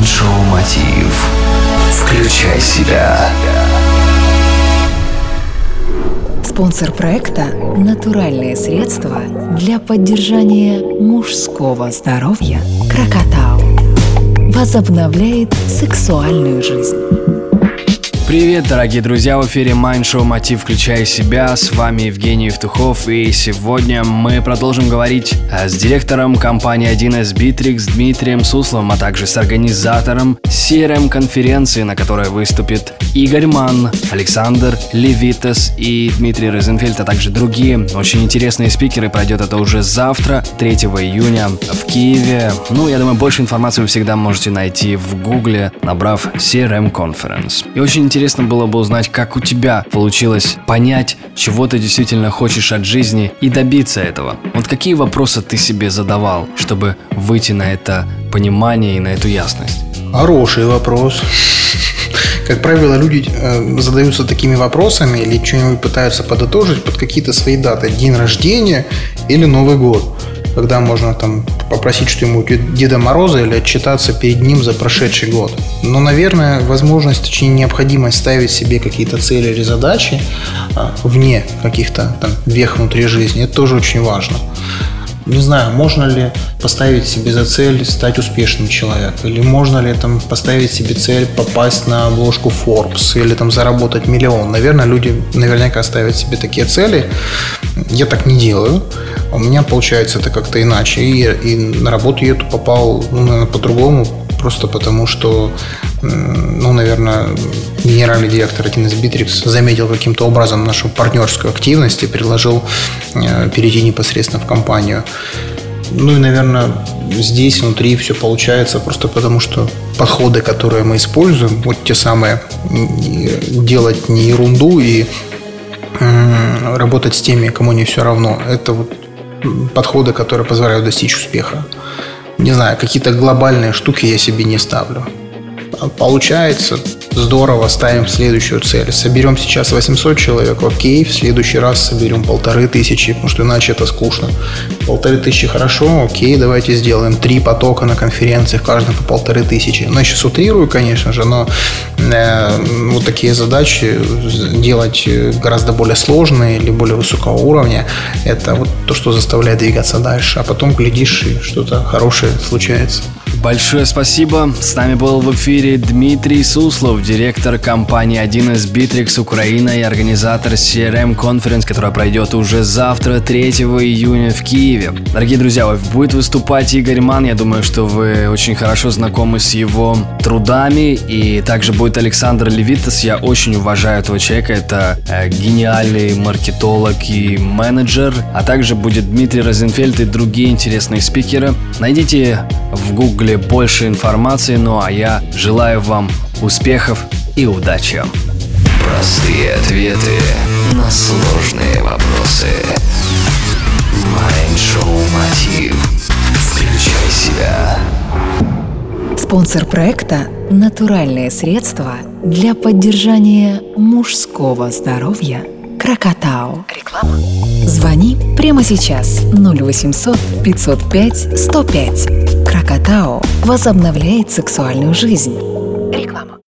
Майншоу Мотив. Включай себя. Спонсор проекта – натуральные средства для поддержания мужского здоровья «Крокотау». Возобновляет сексуальную жизнь. Привет, дорогие друзья, в эфире Mind Show Мотив Включай себя, с вами Евгений Евтухов, и сегодня мы продолжим говорить э, с директором компании 1С Bittrex Дмитрием Сусловым, а также с организатором CRM-конференции, на которой выступит Игорь Ман, Александр Левитас и Дмитрий Розенфельд, а также другие очень интересные спикеры. Пройдет это уже завтра, 3 июня в Киеве. Ну, я думаю, больше информации вы всегда можете найти в Гугле, набрав CRM Conference. И очень интересно интересно было бы узнать, как у тебя получилось понять, чего ты действительно хочешь от жизни и добиться этого. Вот какие вопросы ты себе задавал, чтобы выйти на это понимание и на эту ясность? Хороший вопрос. Как правило, люди э, задаются такими вопросами или что-нибудь пытаются подытожить под какие-то свои даты. День рождения или Новый год когда можно там попросить что-нибудь Деда Мороза или отчитаться перед ним за прошедший год. Но, наверное, возможность, точнее необходимость ставить себе какие-то цели или задачи а, вне каких-то там вех внутри жизни, это тоже очень важно. Не знаю, можно ли поставить себе за цель стать успешным человеком, или можно ли там поставить себе цель попасть на обложку Forbes, или там заработать миллион. Наверное, люди наверняка ставят себе такие цели. Я так не делаю. У меня получается это как-то иначе. И, и на работу я эту попал, ну, наверное, по-другому, просто потому что, ну, наверное, генеральный директор один из Bittrex заметил каким-то образом нашу партнерскую активность и предложил э, перейти непосредственно в компанию. Ну и, наверное, здесь внутри все получается просто потому, что подходы, которые мы используем, вот те самые, делать не ерунду и работать с теми, кому не все равно. Это вот подходы, которые позволяют достичь успеха. Не знаю, какие-то глобальные штуки я себе не ставлю. Получается, Здорово, ставим следующую цель. Соберем сейчас 800 человек, окей, в следующий раз соберем полторы тысячи, потому что иначе это скучно. Полторы тысячи хорошо, окей, давайте сделаем три потока на конференции, в каждом по полторы тысячи. Ну, я сейчас утрирую, конечно же, но э, вот такие задачи делать гораздо более сложные или более высокого уровня, это вот то, что заставляет двигаться дальше, а потом глядишь, и что-то хорошее случается. Большое спасибо. С нами был в эфире Дмитрий Суслов, директор компании 1С Bittrex Украина и организатор CRM Conference, которая пройдет уже завтра, 3 июня в Киеве. Дорогие друзья, будет выступать Игорь Ман. Я думаю, что вы очень хорошо знакомы с его трудами. И также будет Александр Левитас. Я очень уважаю этого человека. Это э, гениальный маркетолог и менеджер. А также будет Дмитрий Розенфельд и другие интересные спикеры. Найдите в гугле больше информации, ну а я желаю вам успехов и удачи. Простые ответы на сложные вопросы. Майншоу Мотив. Включай себя. Спонсор проекта – натуральные средства для поддержания мужского здоровья Крокотау. Реклама. Звони прямо сейчас 0800 505 105. Крокотау возобновляет сексуальную жизнь